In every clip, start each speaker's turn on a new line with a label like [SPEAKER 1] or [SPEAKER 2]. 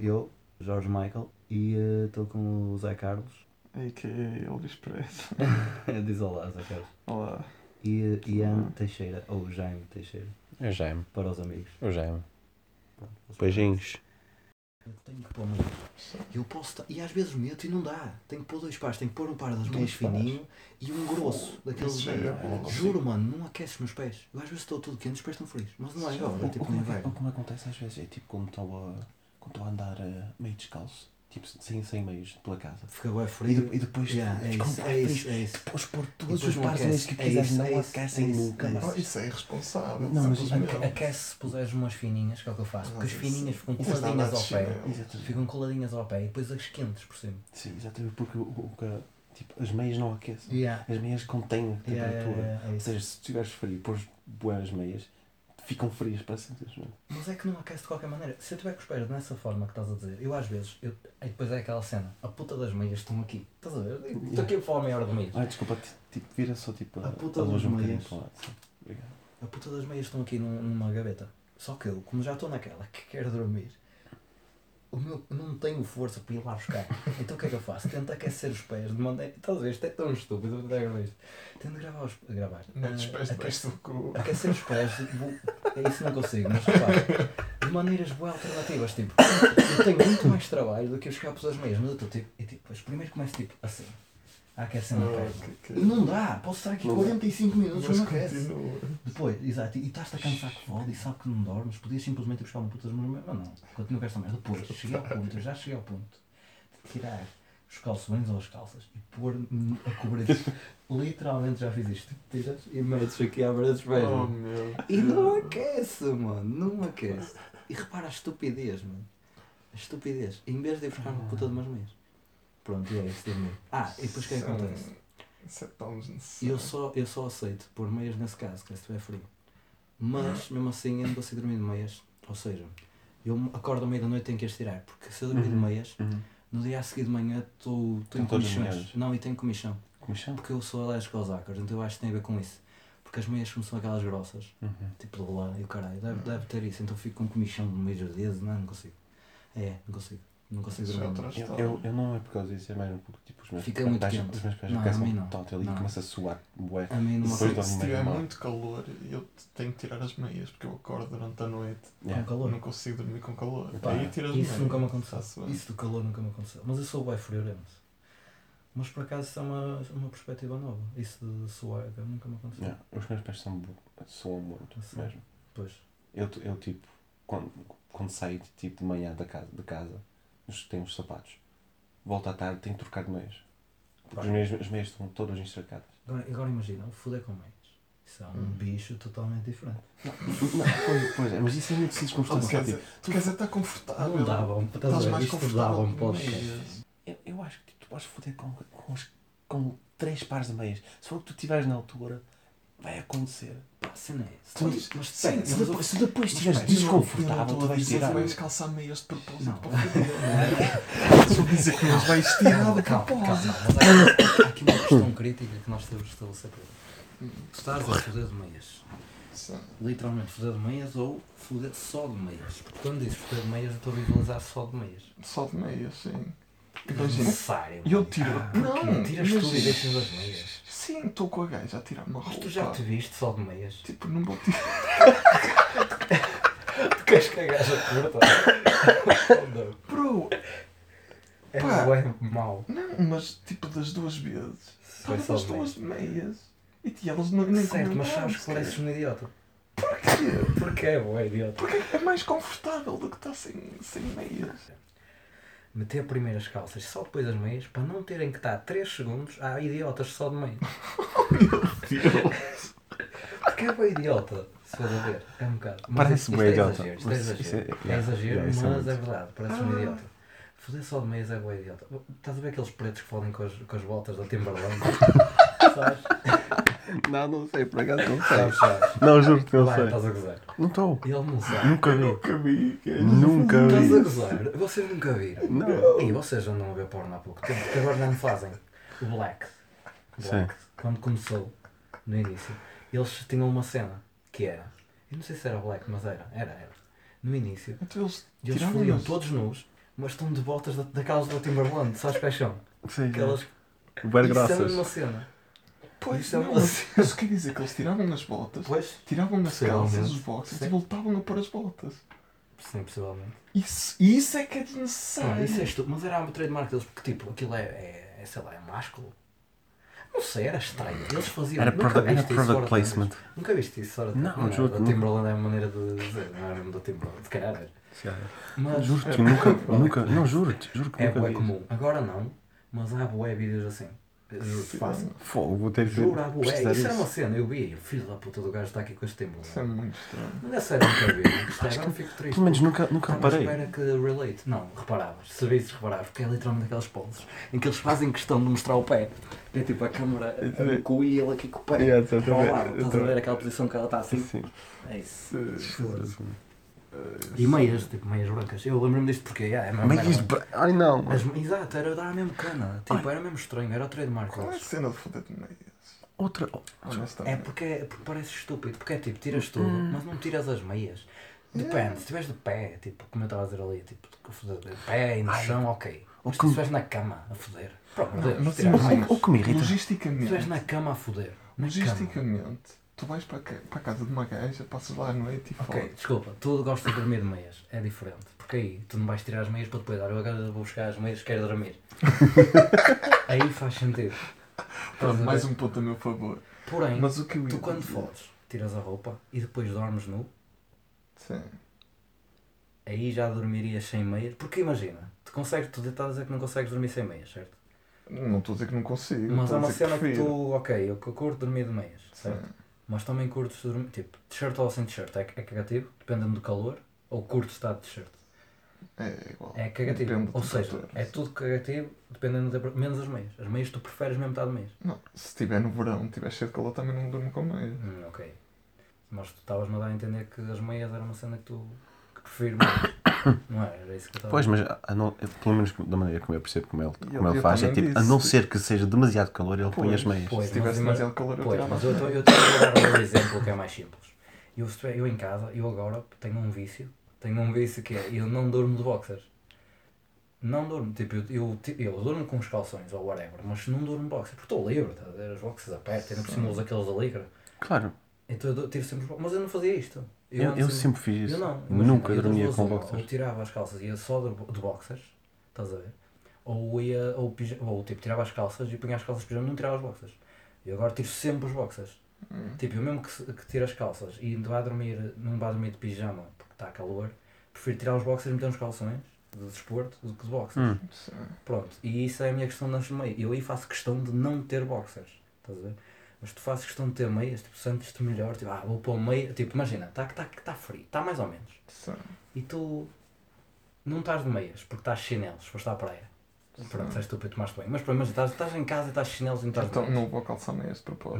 [SPEAKER 1] eu, Jorge Michael, e estou com o Zé Carlos.
[SPEAKER 2] A.K.A. Elvis Preto.
[SPEAKER 1] Diz olá, Zé Carlos.
[SPEAKER 2] Olá.
[SPEAKER 1] E eh, Ian Teixeira, ou Jaime Teixeira,
[SPEAKER 3] É o Jaime.
[SPEAKER 1] para os amigos.
[SPEAKER 3] O Jaime. Beijinhos.
[SPEAKER 1] Eu tenho que pôr meio. Eu posso. E às vezes meto e não dá. Tenho que pôr dois pares. Tenho que pôr um par das meias fininho e um grosso. Daqueles.
[SPEAKER 2] É.
[SPEAKER 1] Juro, mano, não aquece os meus pés. Eu às vezes estou tudo quente e os pés estão frios. Mas não é agora, é tipo no
[SPEAKER 3] o,
[SPEAKER 1] inverno.
[SPEAKER 3] o que me acontece às vezes é tipo quando estou a, quando estou a andar eh, meio descalço, tipo sem, sem meios pela casa.
[SPEAKER 1] Fica bem
[SPEAKER 3] E,
[SPEAKER 1] frio.
[SPEAKER 3] de- e depois
[SPEAKER 1] Yeah, é isso,
[SPEAKER 3] bué
[SPEAKER 1] é isso, é isso.
[SPEAKER 3] Depois pôr
[SPEAKER 1] E
[SPEAKER 3] todos os que
[SPEAKER 1] É
[SPEAKER 3] quiseres
[SPEAKER 1] isso,
[SPEAKER 3] não
[SPEAKER 1] é isso,
[SPEAKER 3] aquecem
[SPEAKER 1] é isso,
[SPEAKER 3] nunca.
[SPEAKER 1] é.
[SPEAKER 2] Oh, isso é irresponsável.
[SPEAKER 3] Não, mas
[SPEAKER 1] Aquece se puseres umas fininhas, que é o que eu faço. Porque as fininhas ficam
[SPEAKER 2] isso
[SPEAKER 1] coladinhas ao pé. Ficam coladinhas ao pé e depois as quentes por cima.
[SPEAKER 3] Sim, exatamente porque o, que- tipo, as meias não aquecem.
[SPEAKER 1] Yeah.
[SPEAKER 3] As meias contêm a temperatura.
[SPEAKER 1] yeah, yeah, é
[SPEAKER 3] Ou
[SPEAKER 1] isso.
[SPEAKER 3] seja, se tiveres frio e pôres boas meias, ficam frias para sempre. simplesmente.
[SPEAKER 1] Mas é que não aquece de qualquer maneira. Se eu tiver com os pés nessa forma que estás a dizer, eu às vezes, eu, aí depois é aquela cena, a puta das meias estão aqui. Estás a ver? Estou aqui a falar meia hora de meias.
[SPEAKER 3] Ah, desculpa, ti- tipo, vira só tipo
[SPEAKER 1] A puta
[SPEAKER 3] luz
[SPEAKER 1] das
[SPEAKER 3] um
[SPEAKER 1] meias.
[SPEAKER 3] para.
[SPEAKER 1] A puta das meias estão aqui num- numa gaveta. Só que eu, como já estou naquela que quero dormir, o meu, não tenho força para ir lá buscar. Então o que é que eu faço? Tento aquecer os pés de maneira. Ver? Isto é tão estúpido, eu até gravar isto. Tento gravar os. Gravar.
[SPEAKER 2] Os
[SPEAKER 1] Eh,
[SPEAKER 2] pés debaixo do cu.
[SPEAKER 1] Aquecer os pés, vou- é isso não consigo, mas repara, de maneiras boas alternativas, tipo, eu tenho muito mais trabalho do que os capos meias, mas eu estou tipo, e, tipo, primeiro começo tipo assim, a aquecer no pé.
[SPEAKER 2] Ah, que- que-
[SPEAKER 1] E não dá, posso estar aqui
[SPEAKER 3] Não dá.
[SPEAKER 1] 45 minutos
[SPEAKER 2] Mas
[SPEAKER 1] não aquece.
[SPEAKER 2] continua.
[SPEAKER 1] Depois, exato, e estás-te a cansar que fode e sabe que não dormes, podias simplesmente ir buscar uma puta de mas não, continuo com esta merda. Depois, cheguei ao ponto, eu já cheguei ao ponto de tirar os calções ou as calças e pôr a cobrir. Literalmente já fiz isto. Tiras e metes aqui à beira dos pés.
[SPEAKER 2] Oh, meu.
[SPEAKER 1] E não aquece, mano, não aquece. E repara a estupidez, mano. A estupidez. Em vez de ir buscar uma puta de umas meias. Pronto, e é isso, dormir. Ah, e depois o que é que acontece?
[SPEAKER 2] Isso é tão desnecessário.
[SPEAKER 1] Eu só, eu só aceito pôr meias nesse caso, que é se estiver frio. Mas, mesmo assim, eu não consigo dormir de meias. Ou seja, eu acordo à meia da noite e tenho que as tirar. Porque se eu dormir de
[SPEAKER 3] Uhum.
[SPEAKER 1] meias,
[SPEAKER 3] Uhum.
[SPEAKER 1] no dia a seguir de manhã estou em comichões. Não, e tenho comichão.
[SPEAKER 3] Comichão?
[SPEAKER 1] Porque eu sou alérgico aos ácaros, então eu acho que tem a ver com isso. Porque as meias como são aquelas grossas,
[SPEAKER 3] Uhum.
[SPEAKER 1] tipo de rolar e o caralho, deve, deve ter isso. Então fico com comichão no meio dos dedos, não, não consigo. É, não consigo. Não consigo
[SPEAKER 2] é
[SPEAKER 1] dormir.
[SPEAKER 2] outra
[SPEAKER 3] Eu, eu, eu não é por causa disso, é mais porque tipo, os meus
[SPEAKER 1] Fica muito
[SPEAKER 3] pés,
[SPEAKER 1] quente.
[SPEAKER 3] os meus pés
[SPEAKER 1] Não, a mim não.
[SPEAKER 3] ali
[SPEAKER 1] Não.
[SPEAKER 3] e começa a suar bué.
[SPEAKER 1] A mim não
[SPEAKER 3] Depois
[SPEAKER 2] Se, se tiver
[SPEAKER 3] mal.
[SPEAKER 2] muito calor, eu tenho que tirar as meias, porque eu acordo durante a noite.
[SPEAKER 3] Yeah.
[SPEAKER 1] com calor.
[SPEAKER 2] Não consigo dormir com calor.
[SPEAKER 1] Pá,
[SPEAKER 2] Aí tiro as
[SPEAKER 1] isso
[SPEAKER 2] meias.
[SPEAKER 1] nunca me aconteceu. Isso do calor nunca me aconteceu. Mas eu sou bem friorento. Mas por acaso isso é uma, uma perspectiva nova. Isso de suar nunca me aconteceu.
[SPEAKER 3] Yeah. Os meus pés são, soam muito
[SPEAKER 1] Sim.
[SPEAKER 3] mesmo.
[SPEAKER 1] Pois.
[SPEAKER 3] Eu, eu tipo, quando, quando saio tipo, de manhã da casa, de casa tenho os sapatos, volto à tarde, tenho que trocar de meias. Porque as meias, as meias estão todas encharcadas.
[SPEAKER 1] Agora, agora imagina, o foder com meias. Isso é um
[SPEAKER 2] Hum.
[SPEAKER 1] bicho totalmente diferente.
[SPEAKER 3] Não, pois, pois é, mas isso é muito simples como
[SPEAKER 2] Oh,
[SPEAKER 3] estou a
[SPEAKER 2] quer
[SPEAKER 3] dizer.
[SPEAKER 2] dizer, tu queres estar confortável.
[SPEAKER 1] Não dava um estás
[SPEAKER 2] mais confortável
[SPEAKER 1] dava um
[SPEAKER 2] com
[SPEAKER 1] podcast.
[SPEAKER 2] meias.
[SPEAKER 3] Eu, eu acho que tipo, tu podes foder com, com, os- com três pares de meias. Se for o que tu tiveres na altura, vai acontecer.
[SPEAKER 1] Pá, cena é.
[SPEAKER 3] Tu-
[SPEAKER 1] Mas,
[SPEAKER 3] Se, se
[SPEAKER 1] mas
[SPEAKER 3] depois,
[SPEAKER 1] o-
[SPEAKER 3] se depois estiveres desconfortável, tu vais tirar.
[SPEAKER 2] que vais calçar meias de propósito
[SPEAKER 1] Não.
[SPEAKER 2] para foder. Estou a dizer que não vais tirar de
[SPEAKER 1] Calma, calma,
[SPEAKER 2] propósito.
[SPEAKER 1] há aqui- uma questão crítica que nós temos de estabelecer Tu estás a foder de meias.
[SPEAKER 2] Sim.
[SPEAKER 1] Literalmente foder de meias ou foder só de meias. Porque quando dizes foder de meias, eu estou a visualizar só de meias.
[SPEAKER 2] Só de meias, sim.
[SPEAKER 1] É
[SPEAKER 2] Imagina.
[SPEAKER 1] Necessário.
[SPEAKER 2] Eu tiro.
[SPEAKER 1] Porquê?
[SPEAKER 2] Não,
[SPEAKER 1] Tiras tu e deixas as meias.
[SPEAKER 2] Sim, estou com a gaja a tirar uma
[SPEAKER 1] Mas
[SPEAKER 2] roupa.
[SPEAKER 1] tu já te viste só de meias?
[SPEAKER 2] Tipo, não vou tirar.
[SPEAKER 1] Tu queres que a gaja curta?
[SPEAKER 2] Bro,
[SPEAKER 1] É
[SPEAKER 2] Pá.
[SPEAKER 1] bué mau.
[SPEAKER 2] não, mas tipo das duas vezes.
[SPEAKER 1] Foi só
[SPEAKER 2] as
[SPEAKER 1] de
[SPEAKER 2] duas
[SPEAKER 1] meias.
[SPEAKER 2] E tia, elas não, nem
[SPEAKER 1] Certo, mas sabes que pareces um idiota.
[SPEAKER 2] Porquê?
[SPEAKER 1] Porque é bué idiota.
[SPEAKER 2] Porque é mais confortável do que estar sem, sem meias.
[SPEAKER 1] Meter primeiro as calças, só depois as meias, para não terem que estar 3 segundos há idiotas só de meias. Porque é bem idiota, se for a ver. É um bocado. Mas
[SPEAKER 3] Parece bem
[SPEAKER 1] é
[SPEAKER 3] idiota.
[SPEAKER 1] exagero, Isto é
[SPEAKER 3] Mas
[SPEAKER 1] exagero.
[SPEAKER 3] é-
[SPEAKER 1] É exagero,
[SPEAKER 3] é
[SPEAKER 1] mas é verdade. Parece um idiota. Foder só de meias é bem idiota. Estás a ver aqueles pretos que fodem com as, com as botas da Timberland? Sabes?
[SPEAKER 3] Não, não sei, por acaso não
[SPEAKER 1] sabes.
[SPEAKER 3] Não, juro-te, não
[SPEAKER 1] Vai,
[SPEAKER 3] sei.
[SPEAKER 1] estás a gozar.
[SPEAKER 3] Não estou.
[SPEAKER 1] Ele não sabe.
[SPEAKER 3] Nunca vi.
[SPEAKER 2] Nunca vi. que é-
[SPEAKER 3] Nunca
[SPEAKER 1] Estás a
[SPEAKER 3] vi.
[SPEAKER 1] gozar? Vocês nunca viram?
[SPEAKER 3] Não.
[SPEAKER 1] E vocês andam a ver porno há pouco tempo, porque agora já não fazem. O Black. Black. Quando começou, no início, eles tinham uma cena que era. Eu não sei se era Black, mas era. Era, era. No início,
[SPEAKER 2] Então eles
[SPEAKER 1] fodiam
[SPEAKER 2] isso.
[SPEAKER 1] todos nus, mas estão de botas da, daquelas da Timberland, sabes quais são?
[SPEAKER 3] Sim,
[SPEAKER 1] Aquelas.
[SPEAKER 3] Bué
[SPEAKER 1] Isso é
[SPEAKER 3] graças.
[SPEAKER 1] uma cena.
[SPEAKER 2] Pois
[SPEAKER 1] Isso é
[SPEAKER 2] não, mas isso quer dizer que eles tiravam as botas,
[SPEAKER 1] Pois?
[SPEAKER 2] tiravam as calças, os boxers
[SPEAKER 1] Sim.
[SPEAKER 2] e voltavam a pôr as botas.
[SPEAKER 1] Sim, possivelmente.
[SPEAKER 2] Isso, isso é que é
[SPEAKER 1] Ah,
[SPEAKER 2] desnecessário.
[SPEAKER 1] isso é estúpido. Mas era a trademark deles, porque tipo, aquilo é, é, é, sei lá, é másculo. Não sei, era estranho. Eles faziam.
[SPEAKER 3] Era,
[SPEAKER 1] nunca
[SPEAKER 3] product, era product placement.
[SPEAKER 1] Nunca viste isso fora de
[SPEAKER 3] Não,
[SPEAKER 1] é,
[SPEAKER 3] juro
[SPEAKER 1] Da
[SPEAKER 3] nunca.
[SPEAKER 1] Timberland é uma maneira de dizer, não é mesmo da Timberland, se calhar era. Mas
[SPEAKER 3] Juro-te, eu nunca, nunca, não, juro-te, juro que
[SPEAKER 1] é
[SPEAKER 3] nunca vi.
[SPEAKER 1] comum. Agora não, mas há bué vídeos assim. Juro-te, fácil.
[SPEAKER 3] Fogo, vou ter que
[SPEAKER 1] bué.
[SPEAKER 3] pesquisar
[SPEAKER 1] Isso era uma cena, eu vi. Filho da puta do gajo está aqui com este Timberland.
[SPEAKER 2] Isso é muito estranho.
[SPEAKER 1] Mas é sério, nunca vi.
[SPEAKER 3] Acho
[SPEAKER 1] agora fico triste.
[SPEAKER 3] Pelo menos nunca, nunca reparei.
[SPEAKER 1] espera que relate. Não, reparavas. Serviços reparavas, porque é literalmente aquelas poses em que eles fazem questão de mostrar o pé. É tipo a câmera ver com o e ele aqui com o pé.
[SPEAKER 3] Yeah,
[SPEAKER 1] Estás a
[SPEAKER 3] a
[SPEAKER 1] ver aquela posição que ela está assim?
[SPEAKER 3] Sim.
[SPEAKER 1] É isso. E meias, tipo meias brancas. Eu lembro-me disto porque yeah, é mesmo.
[SPEAKER 3] Mas
[SPEAKER 1] era-
[SPEAKER 3] isto. Ai não.
[SPEAKER 1] as- Exato, era dar mesmo cana. Tipo, era mesmo estranho, era o trademark.
[SPEAKER 2] Qual é a cena de foder de meias?
[SPEAKER 3] Outra.
[SPEAKER 1] É porque, é porque parece estúpido, porque é tipo, tiras tudo,
[SPEAKER 3] Hum.
[SPEAKER 1] mas não tiras as meias. Depende, se estiveres de pé, tipo, como eu estava a dizer ali, tipo, de pé e no
[SPEAKER 3] Ai.
[SPEAKER 1] chão, ok.
[SPEAKER 3] Ou
[SPEAKER 1] Mas se estiveres na cama a foder, de
[SPEAKER 2] Não,
[SPEAKER 1] Deus,
[SPEAKER 2] mas
[SPEAKER 1] tirar as
[SPEAKER 2] imagina-
[SPEAKER 1] meias.
[SPEAKER 3] O que me irrita.
[SPEAKER 1] Se
[SPEAKER 2] Logisticamente,
[SPEAKER 1] estiveres na cama a foder,
[SPEAKER 2] logisticamente, tu vais para para a casa de uma gaja, passas lá à noite e
[SPEAKER 1] Ok,
[SPEAKER 2] fodes.
[SPEAKER 1] desculpa, tu gostas de dormir de meias, é diferente. Porque aí tu não vais tirar as meias para depois dar, eu agora vou buscar as meias, quero dormir. aí faz sentido.
[SPEAKER 2] Pronto, mais um ponto a meu favor.
[SPEAKER 1] Porém,
[SPEAKER 2] Mas o que eu ia
[SPEAKER 1] tu quando
[SPEAKER 2] dizer-
[SPEAKER 1] fodes, tiras a roupa e depois dormes nu,
[SPEAKER 2] Sim.
[SPEAKER 1] aí já dormirias sem meias. Porque imagina, tu consegues, tu estás a dizer que não consegues dormir sem meias, certo?
[SPEAKER 2] Não estou a dizer que não consigo.
[SPEAKER 1] Mas
[SPEAKER 2] estou
[SPEAKER 1] há
[SPEAKER 2] a
[SPEAKER 1] uma
[SPEAKER 2] dizer
[SPEAKER 1] cena que
[SPEAKER 2] prefiro.
[SPEAKER 1] tu, ok, eu eu curto dormir de meias,
[SPEAKER 2] Sim.
[SPEAKER 1] Mas também curtes dormir, tipo, t-shirt ou sem t-shirt, é, é cagativo, dependendo do calor, ou curto estar de t-shirt.
[SPEAKER 2] É igual.
[SPEAKER 1] É cagativo.
[SPEAKER 2] Depende
[SPEAKER 1] Ou seja,
[SPEAKER 2] temperatura.
[SPEAKER 1] é tudo cagativo, dependendo da menos as meias. As meias tu preferes mesmo estar de meias.
[SPEAKER 2] Não, se estiver no verão, estiver cheio de calor, também não durmo com meias.
[SPEAKER 1] Hum, ok. Mas tu estavas-me a dar a entender que as meias era uma cena que tu que prefiro mais. Não é? Era isso que eu estava
[SPEAKER 3] Pois,
[SPEAKER 1] a dizer.
[SPEAKER 3] mas a não, pelo menos da maneira como eu percebo como ele, como
[SPEAKER 2] eu-
[SPEAKER 3] ele
[SPEAKER 2] eu
[SPEAKER 3] faz, é
[SPEAKER 2] também
[SPEAKER 3] tipo, a
[SPEAKER 2] disse.
[SPEAKER 3] não ser que seja demasiado calor, ele põe as meias.
[SPEAKER 1] Pois,
[SPEAKER 2] se tivesse
[SPEAKER 1] mas
[SPEAKER 2] demasiado calor, eu
[SPEAKER 1] Pois,
[SPEAKER 2] tirava
[SPEAKER 1] mas
[SPEAKER 2] as
[SPEAKER 1] eu estou eu estou a dar um exemplo que é mais simples. Eu, eu em casa, eu agora tenho um vício. Tenho um vício que é, eu não durmo de boxers. Não durmo, tipo, eu, eu, ti- eu durmo com os calções ou whatever, mas não durmo de boxers, porque estou livre, tá a ver? As boxers apertam, ainda por cima uso aqueles da ligra.
[SPEAKER 3] Claro,
[SPEAKER 1] Então eu tiro sempre os boxers, mas eu não fazia isto.
[SPEAKER 3] eu, eu
[SPEAKER 1] antes-
[SPEAKER 3] sempre fiz
[SPEAKER 1] Eu
[SPEAKER 3] isso.
[SPEAKER 1] não. imagina,
[SPEAKER 3] Nunca
[SPEAKER 1] eu
[SPEAKER 3] dormia com
[SPEAKER 1] uma, Ou
[SPEAKER 3] boxers.
[SPEAKER 1] tirava as calças e ia só de, de boxers, estás a ver? Ou ia, ou, pija- ou tipo, tirava as calças e punha as calças de pijama e não tirava as boxers. E agora tiro sempre os boxers.
[SPEAKER 2] Hum.
[SPEAKER 1] Tipo, eu mesmo que, que tire as calças e não vá dormir, não vá dormir de pijama porque está calor, prefiro tirar os boxers e meter uns calções de desporto do que de boxers.
[SPEAKER 3] Hum.
[SPEAKER 2] Sim.
[SPEAKER 1] Pronto, e isso é a minha questão das meias. Eu aí faço questão de não ter boxers, estás a ver? Mas tu fazes questão de ter meias, tipo, sentes-te melhor, tipo, ah, vou pôr meia, tipo, imagina, está tá, tá frio, está mais ou menos,
[SPEAKER 2] Sim.
[SPEAKER 1] e tu não estás de meias porque estás de chinelos, foste à praia. Pronto,
[SPEAKER 2] Sim.
[SPEAKER 1] és estúpido, tomaste bem. Mas, pronto, mas estás, estás em casa e estás de chinelos e não estás de
[SPEAKER 2] Então
[SPEAKER 1] meias.
[SPEAKER 2] não vou calçar meias de propósito.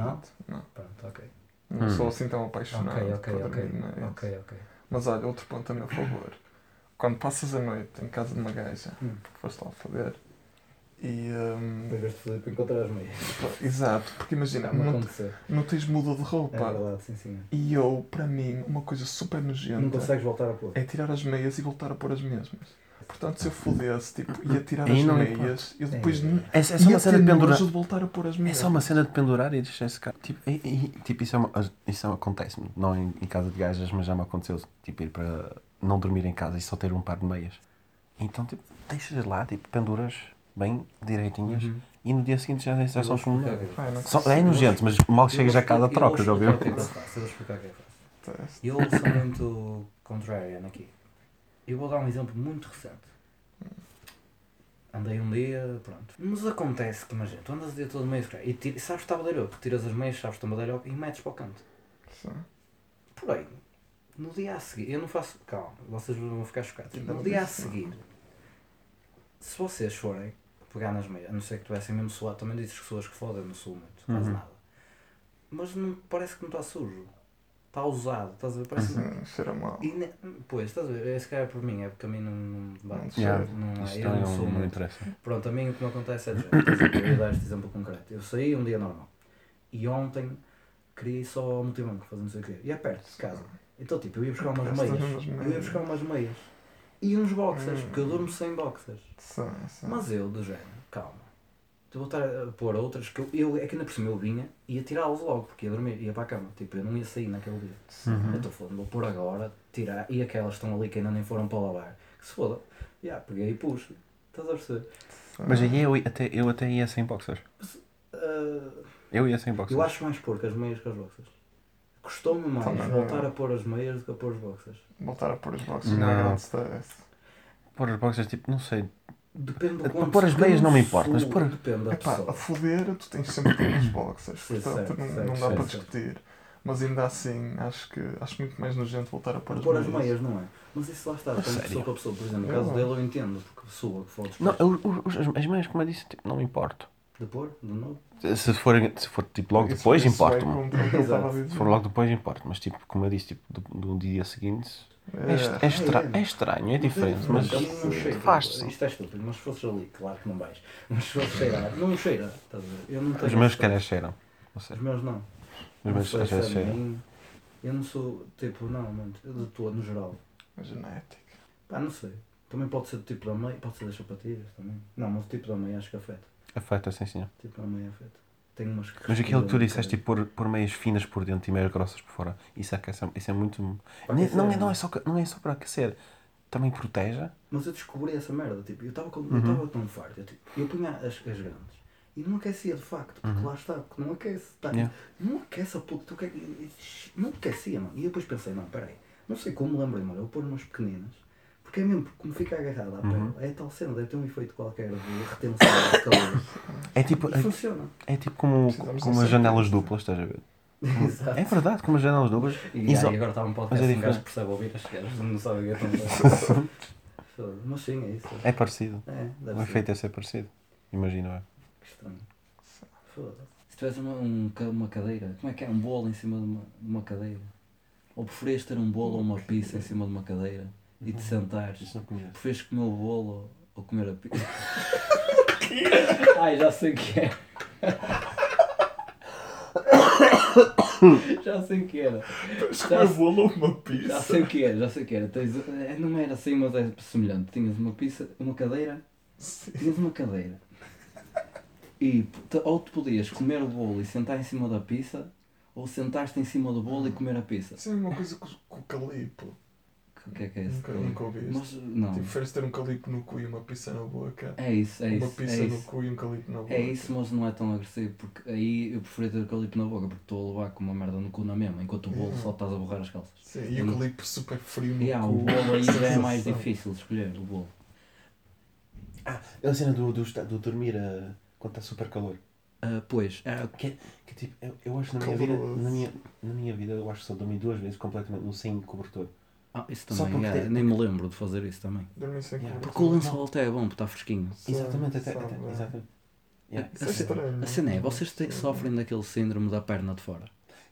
[SPEAKER 2] Não.
[SPEAKER 1] Pronto, ok.
[SPEAKER 2] Não
[SPEAKER 3] Hum.
[SPEAKER 2] sou assim tão apaixonado.
[SPEAKER 1] Ok, ok,
[SPEAKER 2] por
[SPEAKER 1] ok.
[SPEAKER 2] dormir de meias.
[SPEAKER 1] Ok, ok.
[SPEAKER 2] Mas olha, outro ponto a meu favor. Quando passas a noite em casa de uma gaja,
[SPEAKER 1] Hum.
[SPEAKER 2] porque foste lá foder, e. hum,
[SPEAKER 1] Depois veste Felipe encontrar as meias.
[SPEAKER 2] exato, porque imagina,
[SPEAKER 1] Não
[SPEAKER 2] não, não tens muda de
[SPEAKER 1] É
[SPEAKER 2] roupa.
[SPEAKER 1] verdade, sim, sim.
[SPEAKER 2] e eu, para mim, uma coisa super
[SPEAKER 1] Não
[SPEAKER 2] nojenta
[SPEAKER 1] consegues voltar a pôr.
[SPEAKER 2] é tirar as meias e voltar a pôr as mesmas. Portanto, se eu fudesse, tipo, ia tirar
[SPEAKER 3] Aí
[SPEAKER 2] as
[SPEAKER 3] não
[SPEAKER 2] meias, eu depois
[SPEAKER 1] É.
[SPEAKER 2] n-
[SPEAKER 3] É, é só uma cena de pendurar.
[SPEAKER 2] de voltar a pôr as
[SPEAKER 3] É
[SPEAKER 2] meias.
[SPEAKER 3] só uma cena de pendurar e deixar secar. Tipo, e- e- tipo isso, é uma, isso é- acontece-me. Não em, em casa de gajas, mas já me aconteceu. Tipo, ir para não dormir em casa e só ter um par de meias. Então, tipo, deixas lá, tipo, penduras bem direitinhas
[SPEAKER 1] Uhum.
[SPEAKER 3] e no dia seguinte já, já são não Só-
[SPEAKER 2] consigo.
[SPEAKER 3] É nojento, mas mal chegas a casa trocas, já ouviu?
[SPEAKER 1] Eu vou explicar o que é que eu faço. Eu vou explicar o que é que eu faço. Eu sou muito contrarian aqui. Eu vou dar um exemplo muito recente. Andei um dia, pronto. Mas acontece que, imagina, tu andas o dia todo meio e tira, sabes que está badalhoco, tiras as meias, sabes que está badalhoco e metes para o canto.
[SPEAKER 2] Sim.
[SPEAKER 1] Porém, no dia a seguir, eu não faço. Calma, vocês vão ficar chocados. No dia a seguir, se vocês forem pegar nas meias, a não ser que tivessem mesmo suado, também dizes que suas que fodem, não sou muito, quase
[SPEAKER 3] Uhum.
[SPEAKER 1] nada. Mas não, parece que não está sujo. Está usado, estás a ver? Parece.
[SPEAKER 2] Hum, cheira mal.
[SPEAKER 1] E ne- pois, estás a ver? Esse cara é por mim, é porque a mim não, não bate.
[SPEAKER 2] Yeah,
[SPEAKER 1] Não,
[SPEAKER 3] Isto
[SPEAKER 1] é, eu não sou
[SPEAKER 3] não
[SPEAKER 1] muito.
[SPEAKER 3] interessa.
[SPEAKER 1] Pronto, a mim o que me acontece é de exemplo, eu ia dar este exemplo concreto. Eu saí um dia normal e ontem queria ir só ao multibanco fazer não sei o quê. E é perto de casa. Então tipo, eu ia buscar umas meias. Eu ia buscar umas meias. E uns boxers,
[SPEAKER 2] Hum.
[SPEAKER 1] porque eu durmo sem boxers.
[SPEAKER 2] Sim, sim.
[SPEAKER 1] Mas eu, do género, calma. Eu vou estar a pôr outras que eu, eu é que ainda por cima eu vinha e ia tirá-los logo, porque ia dormir, ia para a cama. Tipo, eu não ia sair naquele dia.
[SPEAKER 3] Uhum.
[SPEAKER 1] Eu estou falando, vou pôr agora, tirar, e aquelas que estão ali que ainda nem foram para lavar. Que se foda. Já, peguei e puxo. Estás a perceber?
[SPEAKER 3] Mas aí eu, até, eu até ia sem boxers.
[SPEAKER 1] Ah,
[SPEAKER 3] Eu ia sem boxers.
[SPEAKER 1] eu acho mais porco as meias que as boxers. Custou-me mais
[SPEAKER 2] Também não.
[SPEAKER 1] voltar a pôr as meias do que a pôr os boxers.
[SPEAKER 2] Voltar a pôr os boxes
[SPEAKER 3] Não.
[SPEAKER 2] não é grande stress.
[SPEAKER 3] Pôr as boxers, tipo, não sei.
[SPEAKER 1] Depende do
[SPEAKER 3] A-
[SPEAKER 1] quanto
[SPEAKER 3] pôr as
[SPEAKER 1] eu
[SPEAKER 3] meias não me importa, mas pôr-
[SPEAKER 1] Depende da
[SPEAKER 2] Epá,
[SPEAKER 1] pessoa.
[SPEAKER 2] a foder, tu tens sempre pôr os boxers.
[SPEAKER 1] Sim,
[SPEAKER 2] Portanto,
[SPEAKER 1] certo,
[SPEAKER 2] não,
[SPEAKER 1] certo,
[SPEAKER 2] não dá
[SPEAKER 1] certo,
[SPEAKER 2] para
[SPEAKER 1] certo.
[SPEAKER 2] discutir. Mas ainda assim, acho que acho muito mais nojento voltar a pôr as
[SPEAKER 1] Pôr as
[SPEAKER 2] meias.
[SPEAKER 1] meias, não é? Mas isso lá está,
[SPEAKER 3] A
[SPEAKER 1] depende de pessoa para pessoa. Por exemplo, no
[SPEAKER 2] Eu
[SPEAKER 1] caso
[SPEAKER 2] não.
[SPEAKER 1] dele eu entendo, porque sua que for
[SPEAKER 3] Não, eu- os- as, as meias, como eu disse, tipo, não me importo.
[SPEAKER 1] De pôr, de novo.
[SPEAKER 3] Se for, se for tipo, logo depois,
[SPEAKER 2] vai
[SPEAKER 3] importa-me.
[SPEAKER 2] a.
[SPEAKER 3] Se for logo depois, importa. Mas, tipo, como eu disse, tipo, do, do dia seguinte. É, est-
[SPEAKER 2] É,
[SPEAKER 3] é, estra-
[SPEAKER 1] é.
[SPEAKER 3] é estranho, é diferente. Mas
[SPEAKER 1] a mim não cheira.
[SPEAKER 3] faz-se.
[SPEAKER 1] Isto é estúpido, mas se fosses ali, claro que não vais. Mas se fosses cheirar, não cheira. Estás a ver? Eu não tenho
[SPEAKER 3] Os meus
[SPEAKER 1] toque.
[SPEAKER 3] cheiram.
[SPEAKER 1] Os meus não.
[SPEAKER 3] Os meus às
[SPEAKER 1] é
[SPEAKER 3] vezes cheiram.
[SPEAKER 1] Eu não sou tipo, não, mano, eu de todo, no geral.
[SPEAKER 2] é genética.
[SPEAKER 1] Pá, não sei. Também pode ser do tipo da meia, pode ser das sapatilhas também. Não, mas o tipo da meia acho que afeta.
[SPEAKER 3] Afeta, sim, senhor.
[SPEAKER 1] Tipo da meia afeta. Tenho umas que
[SPEAKER 3] Mas aquilo que tu disseste, tipo, pôr, pôr meias finas por dentro e meias grossas por fora, isso é, que é- isso é muito. Nem-
[SPEAKER 1] aquecer,
[SPEAKER 3] não, é, não,
[SPEAKER 1] não
[SPEAKER 3] é
[SPEAKER 1] é?
[SPEAKER 3] só, que- não é só para aquecer, também proteja.
[SPEAKER 1] Mas eu descobri essa merda, tipo, eu estava
[SPEAKER 3] Uhum.
[SPEAKER 1] estava tão farto, eu, tipo, eu punha as, as grandes e não aquecia de facto, porque
[SPEAKER 3] Uhum.
[SPEAKER 1] lá está, porque não aquece, tá,
[SPEAKER 3] Yeah.
[SPEAKER 1] não aquece a puta, tu quer, não aquecia, mano. E depois pensei, não, peraí, não sei como me lembrei, mano, eu vou pôr umas pequeninas, porque é mesmo, porque como fica agarrada à
[SPEAKER 3] Uhum.
[SPEAKER 1] pele, é tal cena, deve ter um efeito qualquer de retenção de calor.
[SPEAKER 3] É tipo,
[SPEAKER 1] E
[SPEAKER 3] é,
[SPEAKER 1] funciona.
[SPEAKER 3] é tipo como,
[SPEAKER 2] Precisamos
[SPEAKER 3] como as janelas duplas, estás a ver?
[SPEAKER 1] Exato.
[SPEAKER 3] É verdade, como as janelas duplas.
[SPEAKER 1] E,
[SPEAKER 3] Iso-
[SPEAKER 1] aí, agora está um
[SPEAKER 3] Mas
[SPEAKER 1] podcast,
[SPEAKER 3] é
[SPEAKER 1] um gajo percebe ouvir as gajos, não sabe o que é. Mas sim, é isso.
[SPEAKER 3] É parecido.
[SPEAKER 1] É, deve
[SPEAKER 3] O
[SPEAKER 1] ser.
[SPEAKER 3] efeito é ser parecido. Imagino eu.
[SPEAKER 1] Que estranho. Foda-se. Se tivesse uma, um uma cadeira, como é que é? Um bolo em cima de uma, de uma cadeira? Ou preferias ter um bolo ou uma pizza em cima de uma cadeira e te sentares?
[SPEAKER 3] Isso não conheço.
[SPEAKER 1] Preferias comer o bolo ou, comer a pizza? Ai, já sei o que é. já sei o que era.
[SPEAKER 2] Mas
[SPEAKER 1] Já-
[SPEAKER 2] comer bolo ou uma
[SPEAKER 1] Já
[SPEAKER 2] pizza?
[SPEAKER 1] sei o que era, já sei o que era. Tens, é, não era assim, mas é semelhante. Tinhas uma pizza, uma cadeira,
[SPEAKER 2] Sim.
[SPEAKER 1] tinhas uma cadeira. E te- ou tu podias comer o bolo e sentar em cima da pizza, ou sentar-te em cima do bolo e comer a pizza.
[SPEAKER 2] Sim, uma coisa com, com o calipo.
[SPEAKER 1] O que é que é isso?
[SPEAKER 2] Nunca, nunca ouvi.
[SPEAKER 1] Mas não.
[SPEAKER 2] Tipo, preferes ter um calipo no cu e uma pizza na boca.
[SPEAKER 1] É isso, é
[SPEAKER 2] uma
[SPEAKER 1] isso.
[SPEAKER 2] pizza
[SPEAKER 1] É
[SPEAKER 2] no
[SPEAKER 1] isso.
[SPEAKER 2] cu e um calipo na boca.
[SPEAKER 1] É isso, mas não é tão agressivo, porque aí eu preferia ter o calipo na boca, porque estou a levar com uma merda no cu na mesma, enquanto o bolo
[SPEAKER 2] Yeah.
[SPEAKER 1] só estás a borrar as calças.
[SPEAKER 2] Sim, e o calipo super frio no
[SPEAKER 1] E há,
[SPEAKER 2] cu.
[SPEAKER 1] o bolo aí já é mais difícil de escolher, o bolo.
[SPEAKER 3] Ah, a cena do, do, do dormir ah, quando está super calor.
[SPEAKER 1] Ah, pois, ah,
[SPEAKER 3] Que, que tipo, eu, eu acho na minha, vida, na, minha, na minha vida, eu acho que só dormi duas vezes completamente no sem cobertor.
[SPEAKER 1] Ah, isso
[SPEAKER 3] Só
[SPEAKER 1] também,
[SPEAKER 3] porque
[SPEAKER 1] é,
[SPEAKER 3] tem-
[SPEAKER 1] nem me lembro de fazer isso também.
[SPEAKER 2] Dormir sem
[SPEAKER 3] Yeah.
[SPEAKER 1] Porque o lençol até é bom, porque está fresquinho.
[SPEAKER 2] Sim,
[SPEAKER 3] Exatamente, até, até,
[SPEAKER 2] é.
[SPEAKER 3] exatamente. Yeah.
[SPEAKER 2] Isso
[SPEAKER 1] A
[SPEAKER 2] é estranho.
[SPEAKER 1] A cena é, vocês te- sofrem daquele síndrome da perna de fora.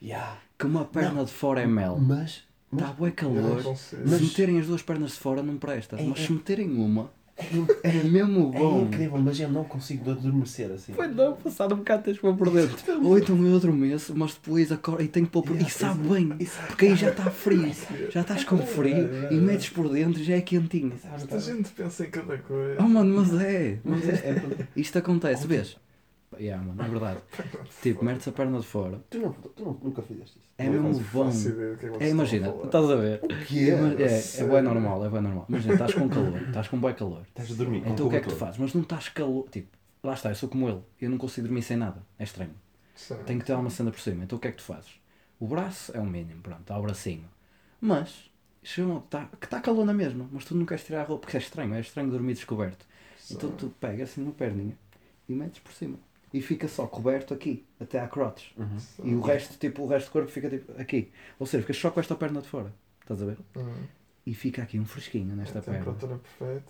[SPEAKER 3] Yeah.
[SPEAKER 1] Que uma perna de fora é mel.
[SPEAKER 3] Mas, mas
[SPEAKER 1] Está bué
[SPEAKER 2] Eu
[SPEAKER 1] calor.
[SPEAKER 2] consigo.
[SPEAKER 1] Se
[SPEAKER 3] Mas-
[SPEAKER 1] meterem as duas pernas de fora não presta.
[SPEAKER 3] É-
[SPEAKER 1] Mas
[SPEAKER 3] é-
[SPEAKER 1] se meterem uma,
[SPEAKER 3] é, in-
[SPEAKER 1] é mesmo
[SPEAKER 3] é
[SPEAKER 1] bom.
[SPEAKER 3] incrível, mas eu não consigo adormecer assim.
[SPEAKER 1] Foi não, passado um bocado tens para por dentro. Ou então eu adormeço, mas depois acordo e tenho que pôr por... E sabe bem, porque aí já está frio. Já estás com frio e metes por dentro e já é quentinho.
[SPEAKER 2] Muita gente pensa em cada coisa.
[SPEAKER 1] Oh mano, mas é. Mas é.
[SPEAKER 3] é, é,
[SPEAKER 1] Isto acontece, vês? Yeah, mano, é verdade. Tipo, metes a perna de fora.
[SPEAKER 3] tu, não, tu não- nunca fizeste isso.
[SPEAKER 1] É
[SPEAKER 2] Não
[SPEAKER 1] mesmo bom.
[SPEAKER 2] é
[SPEAKER 1] É, imagina, estás a ver?
[SPEAKER 3] O que
[SPEAKER 1] É,
[SPEAKER 3] é?
[SPEAKER 1] é, bem normal, é bem normal. Imagina, estás com calor, estás com bem calor.
[SPEAKER 3] Estás a dormir
[SPEAKER 1] Então o que é que tu fazes? Mas não estás calor. Tipo, lá está, eu sou como ele. Eu não consigo dormir sem nada. É estranho.
[SPEAKER 2] Sim.
[SPEAKER 1] Tenho que ter uma cena por cima. Então o que é que tu fazes? O braço é o mínimo, pronto, está o bracinho. Mas, chega uma- tá, que está calor na mesma, mas tu não queres tirar a roupa, porque é estranho, é estranho dormir descoberto. Então tu pegas assim no perninha e metes por cima. E fica só coberto aqui, até à crotes.
[SPEAKER 3] Uhum.
[SPEAKER 1] E o resto, tipo, o resto do corpo fica tipo aqui. Ou seja, ficas só com esta perna de fora. Estás a ver?
[SPEAKER 2] Hum.
[SPEAKER 1] E fica aqui um fresquinho nesta
[SPEAKER 2] A
[SPEAKER 1] perna.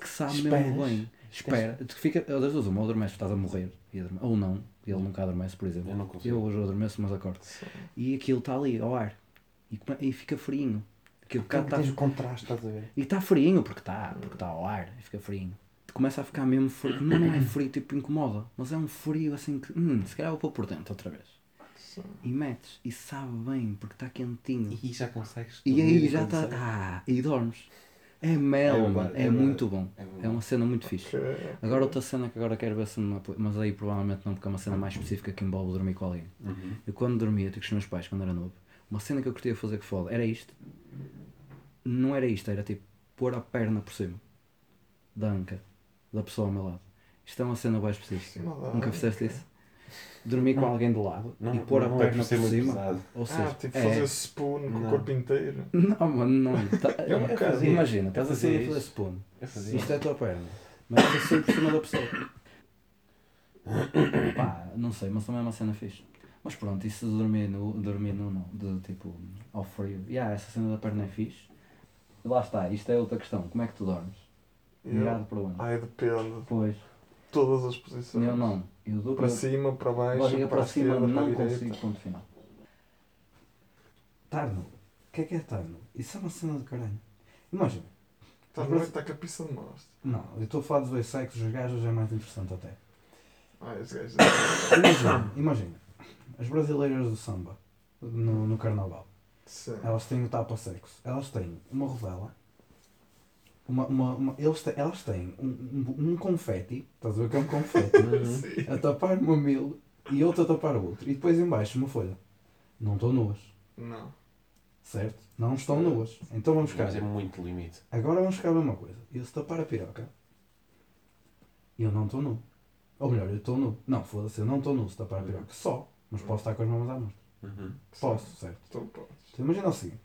[SPEAKER 1] Que sabe
[SPEAKER 3] Esperas.
[SPEAKER 1] mesmo bem. Espera. Tu fica, das duas, uma, ou adormeces, estás a morrer. Adorme- Ou não, ele nunca adormece, por exemplo.
[SPEAKER 3] Eu não consigo.
[SPEAKER 1] Eu hoje adormeço, mas acordo.
[SPEAKER 2] Sim.
[SPEAKER 1] E aquilo está ali, ao ar. E, e fica friinho. Aquilo cá
[SPEAKER 3] Porque
[SPEAKER 1] tá,
[SPEAKER 3] tens o contraste, estás a ver?
[SPEAKER 1] e está friinho, porque está porque tá ao ar. E fica friinho. Começa a ficar mesmo frio. Não, não é frio, tipo, incomoda. Mas é um frio assim que. Hum, se calhar vou pôr por dentro outra vez.
[SPEAKER 2] Sim.
[SPEAKER 1] E metes. E sabe bem, porque está quentinho.
[SPEAKER 3] E já consegues.
[SPEAKER 1] E aí já está. Ah, e dormes. É mel,
[SPEAKER 3] É
[SPEAKER 1] É,
[SPEAKER 3] é
[SPEAKER 1] muito bom.
[SPEAKER 3] É
[SPEAKER 1] É uma cena muito fixe.
[SPEAKER 2] Ok, ok.
[SPEAKER 1] Agora outra cena que agora quero ver se me mas aí provavelmente não, porque é uma cena mais específica que envolve dormir com alguém.
[SPEAKER 3] Uhum.
[SPEAKER 1] Eu quando dormia, tipo, com os meus pais, quando era novo, uma cena que eu curtia fazer que foda, era isto. Não era isto, era tipo, pôr a perna por cima da anca da pessoa ao meu lado. Isto é uma cena bem específica. Nunca fizeste isso? Dormir com
[SPEAKER 3] Não.
[SPEAKER 1] alguém do lado
[SPEAKER 3] Não,
[SPEAKER 1] e pôr a
[SPEAKER 3] não é
[SPEAKER 1] perna
[SPEAKER 3] por
[SPEAKER 1] cima.
[SPEAKER 3] pesado.
[SPEAKER 1] Ou seja,
[SPEAKER 2] Ah, tipo
[SPEAKER 1] é-
[SPEAKER 2] fazer spoon com
[SPEAKER 3] Não.
[SPEAKER 2] o corpo inteiro.
[SPEAKER 1] Não, mano, não. Tá-
[SPEAKER 3] Eu- eu fazia.
[SPEAKER 1] Imagina, estás assim a fazer
[SPEAKER 3] fazia.
[SPEAKER 1] Isto é a tua perna. Mas é sempre por cima da pessoa. Pá, não sei, mas também é uma cena fixe. Mas pronto, isso de dormir no, dormir no não, de tipo ao frio. Yeah, essa cena da perna é fixe. E lá está, isto é outra questão. Como é que tu dormes? Mirado para onde?
[SPEAKER 2] Ai, depende.
[SPEAKER 1] Pois,
[SPEAKER 2] Todas as posições.
[SPEAKER 1] eu não. Eu dou
[SPEAKER 2] Para cima, para baixo,
[SPEAKER 1] Barriga para
[SPEAKER 2] a
[SPEAKER 1] cima,
[SPEAKER 2] esquerda,
[SPEAKER 1] não
[SPEAKER 2] para
[SPEAKER 1] consigo, ponto final. Tarno. O que é que é tarno? Isso é uma cena de caralho. Imagina.
[SPEAKER 2] Está
[SPEAKER 1] Mas
[SPEAKER 2] noite,
[SPEAKER 1] parece-
[SPEAKER 2] está com a pista de mostra.
[SPEAKER 1] Não, eu estou a falar dos dois sexos, os gajos é mais interessante até.
[SPEAKER 2] Ai, os gajos.
[SPEAKER 1] Imagina, imagina. As brasileiras do samba, no, no carnaval,
[SPEAKER 2] Sim.
[SPEAKER 1] elas têm o tapa-sexo. Elas têm uma rodela, uma, uma, uma- eles têm, elas têm um, um, um confete, estás a ver o que é um confete?
[SPEAKER 2] Sim.
[SPEAKER 1] a tapar o mamilo e outro a tapar o outro. E depois em baixo uma folha. Não estão nuas,
[SPEAKER 2] Não.
[SPEAKER 1] certo? Não estão nuas. Então vamos buscar.
[SPEAKER 3] Mas é muito limite.
[SPEAKER 1] Agora vamos ficar a mesma coisa. Eu se tapar a piroca, eu não estou nu. Ou melhor, eu estou nu. Não, foda-se, eu não estou nu se tapar a piroca. Só. Mas posso estar com as mãos à mostra.
[SPEAKER 3] Uhum.
[SPEAKER 1] Posso, certo?
[SPEAKER 2] Tu podes.
[SPEAKER 1] Então imagina o seguinte.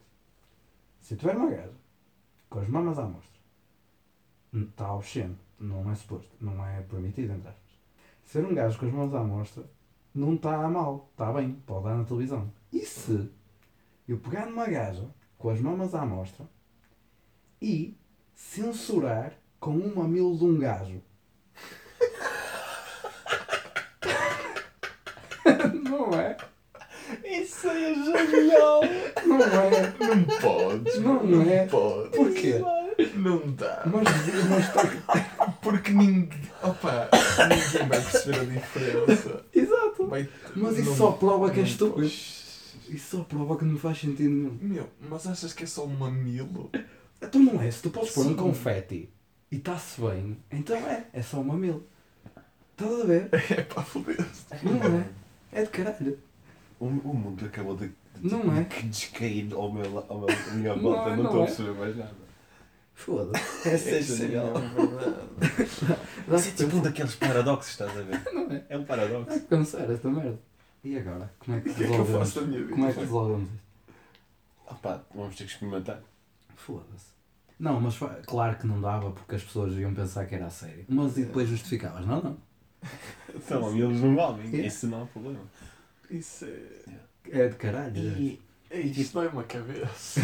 [SPEAKER 1] Se eu tiver uma gaja com as mamas à mostra, está obsceno. Não é suposto. Não é permitido, entre aspas. Ser um gajo com as mãos à mostra não está mal. Está bem. Pode dar na televisão. E se eu pegar numa gaja com as mamas à mostra e censurar com um mamilo de um gajo? não é?
[SPEAKER 3] Isso aí é genial!
[SPEAKER 1] Não é?
[SPEAKER 2] Não podes.
[SPEAKER 1] Não é?
[SPEAKER 2] podes.
[SPEAKER 1] Porquê?
[SPEAKER 2] Não dá.
[SPEAKER 1] Mas, mas está...
[SPEAKER 2] Porque ninguém. Opa, ninguém vai perceber a diferença.
[SPEAKER 1] Exato.
[SPEAKER 2] Vai-
[SPEAKER 1] Mas isso
[SPEAKER 2] não-
[SPEAKER 1] só prova que és
[SPEAKER 2] podes.
[SPEAKER 1] Isso só prova que não faz sentido nenhum.
[SPEAKER 2] Meu, mas achas que é só um mamilo?
[SPEAKER 1] Então não é, se tu podes pôr um confete e está-se bem, então é, é só um mamilo. Estás a ver?
[SPEAKER 2] É para foder-se.
[SPEAKER 1] Não é? É de caralho.
[SPEAKER 3] O, o mundo acabou de, de
[SPEAKER 1] Não é?
[SPEAKER 3] de descair ao meu, ao meu, à minha
[SPEAKER 1] Não
[SPEAKER 3] volta.
[SPEAKER 1] é,
[SPEAKER 3] Não
[SPEAKER 1] não
[SPEAKER 3] estou a
[SPEAKER 1] é.
[SPEAKER 3] perceber mais nada.
[SPEAKER 1] Foda-se.
[SPEAKER 3] Essa é
[SPEAKER 2] Isso
[SPEAKER 3] genial.
[SPEAKER 2] verdade.
[SPEAKER 3] Isso é tipo um daqueles paradoxos, estás a ver?
[SPEAKER 1] Não é?
[SPEAKER 3] É um paradoxo.
[SPEAKER 1] É cansar esta merda. E agora? Como é que
[SPEAKER 2] é que eu
[SPEAKER 1] resolvemos?
[SPEAKER 2] faço da minha vida?
[SPEAKER 1] Como é que resolvemos isto?
[SPEAKER 3] Opa, vamos ter que experimentar.
[SPEAKER 1] Foda-se. Não, mas claro que não dava porque as pessoas iam pensar que era a sério. Mas e depois justificavas? Não, não.
[SPEAKER 3] Então, eles não valem.
[SPEAKER 1] É.
[SPEAKER 3] Isso não há problema.
[SPEAKER 2] Isso é.
[SPEAKER 1] É de caralho.
[SPEAKER 3] E,
[SPEAKER 2] É isto, não é uma cabeça.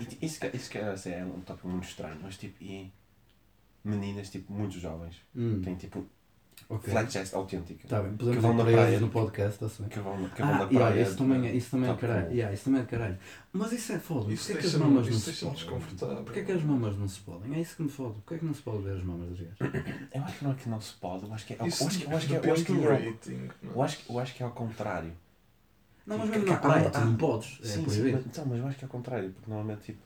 [SPEAKER 3] E isso, que- isso que assim, é um tópico muito estranho, mas tipo, e meninas, tipo, muito jovens,
[SPEAKER 1] Hum,
[SPEAKER 3] têm tipo
[SPEAKER 1] ok.
[SPEAKER 3] flat chest autêntica.
[SPEAKER 1] Tá bem,
[SPEAKER 3] que
[SPEAKER 1] podemos
[SPEAKER 3] vão
[SPEAKER 1] ir
[SPEAKER 3] na
[SPEAKER 1] para
[SPEAKER 3] praia.
[SPEAKER 1] no podcast, bem.
[SPEAKER 3] Que vão, que vão
[SPEAKER 1] Ah,
[SPEAKER 3] na
[SPEAKER 1] yeah,
[SPEAKER 3] praia.
[SPEAKER 1] isso também é, isso também é caralho. Yeah, isso também é caralho. Mas isso é foda.
[SPEAKER 2] Isso
[SPEAKER 1] Porquê é que as mamas não se podem?
[SPEAKER 2] desconfortável.
[SPEAKER 1] Porquê é que as mamas não se podem? É isso que me foda. Porquê é que não se pode ver as mamas dos gajos?
[SPEAKER 3] Eu acho que não é que não se pode, eu acho que é. Eu acho que, eu acho que, é- eu acho que, é- eu acho que, eu acho que é ao contrário.
[SPEAKER 1] Não, mas mesmo na praia tu não
[SPEAKER 3] ah,
[SPEAKER 1] podes. É
[SPEAKER 3] sim, mas, então, mas eu acho que é ao contrário, porque normalmente tipo,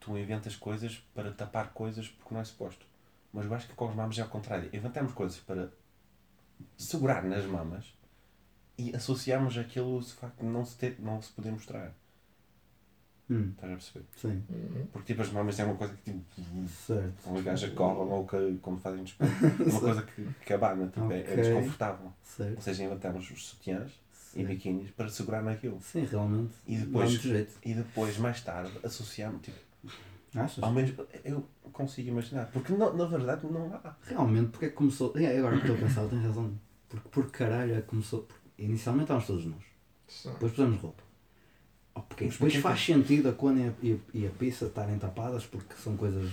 [SPEAKER 3] tu inventas coisas para tapar coisas porque não é suposto. Mas eu acho que com as mamas é ao contrário. Inventamos coisas para segurar nas mamas e associamos aquilo de facto de não se, ter, não se poder mostrar.
[SPEAKER 1] Hum,
[SPEAKER 3] Estás a perceber?
[SPEAKER 1] sim.
[SPEAKER 2] Uhum.
[SPEAKER 3] Porque tipo as mamas é uma coisa que tipo.
[SPEAKER 1] Certo.
[SPEAKER 3] Gajos que correm ou que, como fazem desporto. É uma coisa que, que abana, tipo, é- é,
[SPEAKER 1] Ok.
[SPEAKER 3] desconfortável. Ou
[SPEAKER 1] Certo.
[SPEAKER 3] seja, inventamos os sutiãs e
[SPEAKER 1] Sim,
[SPEAKER 3] biquínis para segurar naquilo.
[SPEAKER 1] Sim, realmente.
[SPEAKER 3] E depois, e depois mais tarde, associamos, tipo,
[SPEAKER 1] Achas?
[SPEAKER 3] ao mesmo, eu consigo imaginar. Porque na, na verdade não há.
[SPEAKER 1] Realmente, porque é que começou. É, agora que estou a pensar, tens razão. Porque por caralho é que começou. porque Inicialmente estávamos todos nus.
[SPEAKER 2] Sim.
[SPEAKER 1] Depois pusemos roupa. Oh, porque depois faz sentido a cona e a, e a- e a pizza estarem tapadas porque são coisas.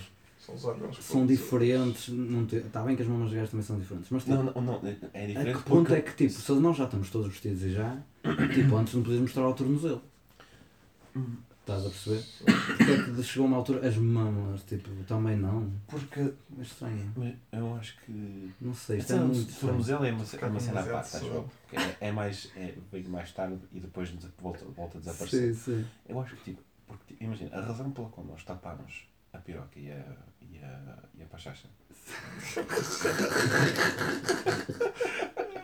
[SPEAKER 2] São os órgãos
[SPEAKER 1] são diferentes. Não te- Está bem que as mamas de gajos também são diferentes. Mas tipo,
[SPEAKER 3] Não, não, não, é
[SPEAKER 1] a
[SPEAKER 3] diferente
[SPEAKER 1] que ponto
[SPEAKER 3] porque...
[SPEAKER 1] é que tipo, se nós já estamos todos vestidos e já, tipo, antes não podias mostrar o tornozelo. Estás a perceber? Porque é que chegou uma altura, as mamas, tipo, também não.
[SPEAKER 3] Porque
[SPEAKER 1] É estranho.
[SPEAKER 3] mas eu acho que...
[SPEAKER 1] Não sei, isto é
[SPEAKER 3] Então,
[SPEAKER 1] muito
[SPEAKER 3] o tornozelo é uma, é uma cena à parte, acho É, é mais, é, veio mais tarde e depois volta, volta a desaparecer.
[SPEAKER 1] Sim, sim.
[SPEAKER 3] Eu acho que, tipo, porque, tipo, imagina, a razão pela qual nós tapamos a piroca e a, e a, e a pachacha.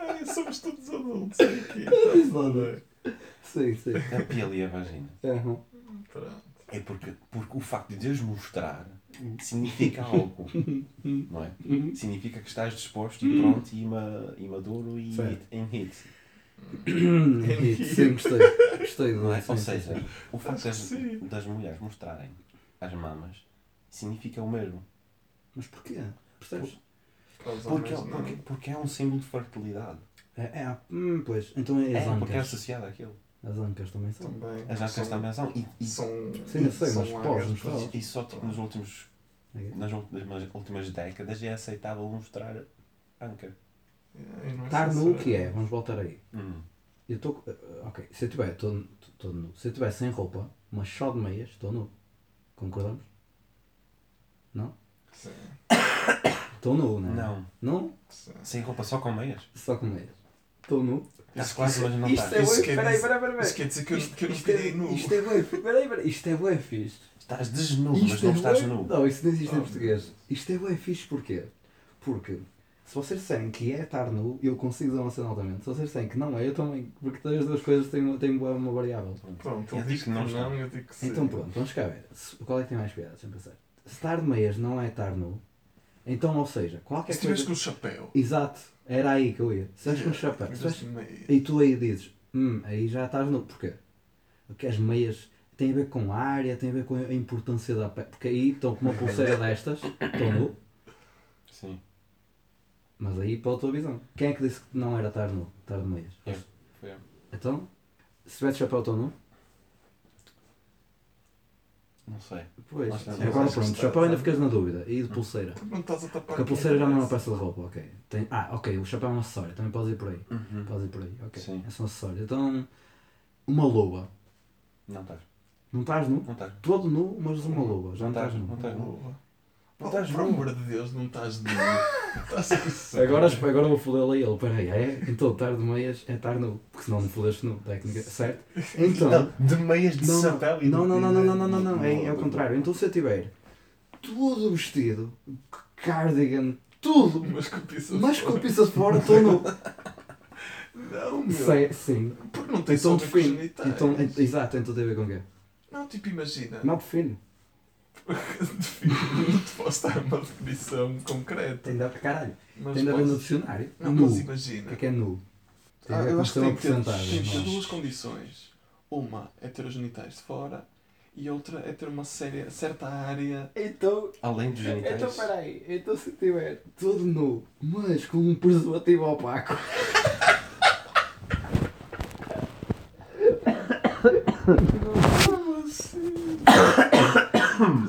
[SPEAKER 2] Ai, somos todos adultos aqui.
[SPEAKER 1] Diz lá, não é? Sim, sim.
[SPEAKER 3] A pele e a vagina.
[SPEAKER 2] Pronto.
[SPEAKER 3] É porque, porque o facto de Deus mostrar significa algo, não é? Significa que estás disposto e pronto e, ma, e maduro e em hit,
[SPEAKER 1] Hit, Sim, gostei. Gostei
[SPEAKER 3] não é?
[SPEAKER 1] sim,
[SPEAKER 3] Ou seja, o facto das, das mulheres mostrarem as mamas significa o mesmo.
[SPEAKER 1] Mas porquê? Percebes?
[SPEAKER 2] Os
[SPEAKER 3] Porque,
[SPEAKER 2] homens, não.
[SPEAKER 3] porque, porque é um símbolo de fertilidade.
[SPEAKER 1] É, é, hum, pois. Então é as
[SPEAKER 3] É, porque é associado àquilo.
[SPEAKER 1] As ancas também são.
[SPEAKER 2] Também.
[SPEAKER 3] As ancas
[SPEAKER 2] são-
[SPEAKER 3] também são. E, e,
[SPEAKER 2] São.
[SPEAKER 1] Sim, eu sei,
[SPEAKER 2] são
[SPEAKER 1] mas pós
[SPEAKER 3] e só tipo, nos últimos,
[SPEAKER 1] É.
[SPEAKER 3] nas últimas, últimas décadas é aceitável mostrar anca.
[SPEAKER 2] É,
[SPEAKER 1] Estar nu o que é? Vamos voltar aí.
[SPEAKER 3] Hum.
[SPEAKER 1] Eu estou. Ok, se eu tiver todo, todo nu. Se eu tiver sem roupa, mas só de meias, estou nu. Concordamos?
[SPEAKER 2] Sim,
[SPEAKER 1] Estou nu, não é?
[SPEAKER 3] Não.
[SPEAKER 1] Não?
[SPEAKER 2] sim.
[SPEAKER 3] Sem roupa, só com meias.
[SPEAKER 1] Só com meias. Estou nu.
[SPEAKER 3] Estás quase, mas não
[SPEAKER 1] Isto
[SPEAKER 3] estás.
[SPEAKER 1] é
[SPEAKER 2] Isso
[SPEAKER 1] bué-
[SPEAKER 2] quer
[SPEAKER 1] peraí,
[SPEAKER 2] dizer-
[SPEAKER 1] peraí, peraí,
[SPEAKER 2] Isso
[SPEAKER 1] peraí.
[SPEAKER 2] quer dizer que eu, que eu não
[SPEAKER 1] isto é,
[SPEAKER 2] fiquei nu.
[SPEAKER 1] isto é bué, peraí, peraí, isto é bué fixe.
[SPEAKER 3] Estás desnudo, mas não
[SPEAKER 1] é
[SPEAKER 3] estás nu.
[SPEAKER 1] Não, isso não existe em português. Isto é bué fixe porquê? Porque se vocês disserem que é estar nu, eu consigo dizer uma cena altamente. Se vocês disserem que não é, eu também. Porque as duas coisas têm, têm uma variável.
[SPEAKER 2] Pronto,
[SPEAKER 3] Eu
[SPEAKER 2] ele diz
[SPEAKER 3] digo
[SPEAKER 2] que
[SPEAKER 3] não
[SPEAKER 2] não,
[SPEAKER 3] está.
[SPEAKER 2] eu digo que sim.
[SPEAKER 1] Então pronto, vamos cá ver. Qual é que tem mais piada? Deixa-me pensar. Se estar de meias não é estar nu, então, ou seja, qualquer
[SPEAKER 2] Se
[SPEAKER 1] coisa.
[SPEAKER 2] com o chapéu.
[SPEAKER 1] Exato, era aí que eu ia. Se estás com um chapéu, se estás-
[SPEAKER 2] meio-
[SPEAKER 1] e tu aí dizes, hum, aí já estás nu. Porquê? Porque as meias têm a ver com a área, tem a ver com a importância da pele. Porque aí estão com uma pulseira destas, estão nu,
[SPEAKER 3] Sim.
[SPEAKER 1] mas aí pela tua visão. Quem é que disse que não era estar nu, estar de meias?
[SPEAKER 3] Eu. Foi eu.
[SPEAKER 1] Então, se tiver de chapéu, estou nu?
[SPEAKER 3] Não sei.
[SPEAKER 1] Pois.
[SPEAKER 3] Lá está.
[SPEAKER 1] Agora
[SPEAKER 2] Mas
[SPEAKER 1] pronto,
[SPEAKER 2] está-
[SPEAKER 1] chapéu ainda ficas na dúvida. E de pulseira?
[SPEAKER 2] Porque não estás a tapar
[SPEAKER 1] Porque a pulseira já não é uma peça de roupa, ok. Tem... Ah, ok, o chapéu é um acessório, também podes ir por aí.
[SPEAKER 3] Uhum.
[SPEAKER 1] Podes ir por aí, ok.
[SPEAKER 3] Sim.
[SPEAKER 1] É só um acessório. Então, uma luva.
[SPEAKER 3] Não estás.
[SPEAKER 1] Não estás nu?
[SPEAKER 3] Não estás.
[SPEAKER 1] Todo nu, mas uma luva. Já não estás nu.
[SPEAKER 3] não estás nu. Não estás
[SPEAKER 2] Por
[SPEAKER 3] nu.
[SPEAKER 2] amor de Deus, não estás nu.
[SPEAKER 1] Agora, agora vou fodê-lo a ele. Peraí, é? Então estar de meias é estar nu. Porque senão não fodeste nu, técnica. Certo? Então.
[SPEAKER 3] Não, de meias de
[SPEAKER 1] Não,
[SPEAKER 3] chapéu e
[SPEAKER 1] não, não, não, não, não, não, não, não,
[SPEAKER 3] de-
[SPEAKER 1] É, é o contrário. Então se eu tiver tudo vestido, cardigan, tudo,
[SPEAKER 2] Mas com pizza
[SPEAKER 1] mas com
[SPEAKER 2] fora.
[SPEAKER 1] pistas fora, estou nu.
[SPEAKER 2] Não, meu.
[SPEAKER 1] Sei, sim.
[SPEAKER 2] Porque não tem
[SPEAKER 1] Então define. Então, en- exato, então tem a ver com o quê?
[SPEAKER 2] Não, tipo, imagina.
[SPEAKER 1] Não define.
[SPEAKER 2] Define. Não te posso dar uma definição concreta.
[SPEAKER 1] Tem de haver, caralho,
[SPEAKER 2] Mas
[SPEAKER 1] tem de haver no dicionário.
[SPEAKER 2] Não,
[SPEAKER 1] nu.
[SPEAKER 2] mas
[SPEAKER 1] O
[SPEAKER 2] imagina.
[SPEAKER 1] que é que é nu? Tem
[SPEAKER 2] Ah, eu acho que tem que ter, tem
[SPEAKER 1] porcentagem.
[SPEAKER 2] que ter
[SPEAKER 1] não.
[SPEAKER 2] duas condições. Uma é ter os genitais de fora e outra é ter uma séria, certa área.
[SPEAKER 1] Então,
[SPEAKER 3] Além dos genitais.
[SPEAKER 1] então peraí, então se tiver todo nu, mas com um preservativo opaco.
[SPEAKER 2] Como assim?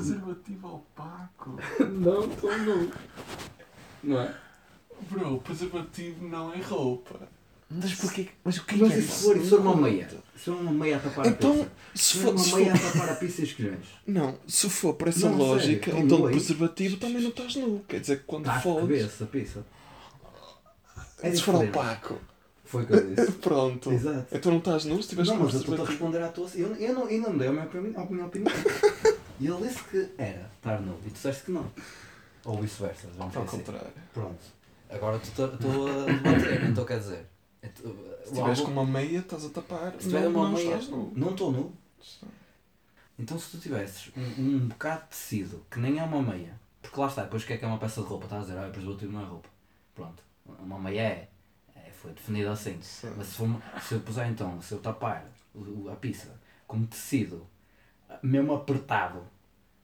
[SPEAKER 2] Preservativo opaco.
[SPEAKER 1] Não, estou nu. Não é?
[SPEAKER 2] Bro, preservativo não é roupa.
[SPEAKER 3] Mas porquê? Mas o que é
[SPEAKER 1] Mas
[SPEAKER 3] que é isso?
[SPEAKER 1] for, se for uma meia? Se for uma meia a tapar a
[SPEAKER 2] Então,
[SPEAKER 1] pizza?
[SPEAKER 2] se for,
[SPEAKER 1] for
[SPEAKER 2] se
[SPEAKER 1] uma meia
[SPEAKER 2] for-
[SPEAKER 1] a tapar a pizza e os?
[SPEAKER 2] Não, se for por essa
[SPEAKER 1] Não, sério,
[SPEAKER 2] lógica,
[SPEAKER 1] então
[SPEAKER 2] então
[SPEAKER 1] nu aí?
[SPEAKER 2] preservativo também não estás nu. Quer dizer que quando
[SPEAKER 1] Tá,
[SPEAKER 2] fodes.
[SPEAKER 1] cabeça, a pizza. É
[SPEAKER 2] se for
[SPEAKER 1] diferente.
[SPEAKER 2] opaco.
[SPEAKER 1] Foi o que eu disse.
[SPEAKER 2] Pronto.
[SPEAKER 1] Exato.
[SPEAKER 2] Então não estás nu se tiveres
[SPEAKER 1] Não,
[SPEAKER 2] com
[SPEAKER 1] mas eu estou a
[SPEAKER 2] preservativo.
[SPEAKER 1] responder à tua. Eu, eu, não, eu não dei a minha, opini- a minha opinião. E ele disse que era estar nu. E tu disseste que não. Ou vice-versa. Vamos
[SPEAKER 2] Ao
[SPEAKER 1] assim.
[SPEAKER 2] contrário.
[SPEAKER 1] Pronto. Agora tu estou a debater. Então quer dizer. é
[SPEAKER 2] Se tiveres com uma meia, estás a tapar.
[SPEAKER 1] se tiver
[SPEAKER 2] não,
[SPEAKER 1] uma meia.
[SPEAKER 2] estás nu.
[SPEAKER 1] Não estou nu. Então se tu tivesses um, um bocado de tecido que nem é uma meia, porque lá está, depois o que é que é uma peça de roupa? Estás a dizer, ah, preservativo não é roupa. Pronto, uma meia é, é foi definido assim.
[SPEAKER 2] Sim.
[SPEAKER 1] Mas se, for, uma- se eu puser então, se eu tapar a pizza com tecido, mesmo apertado,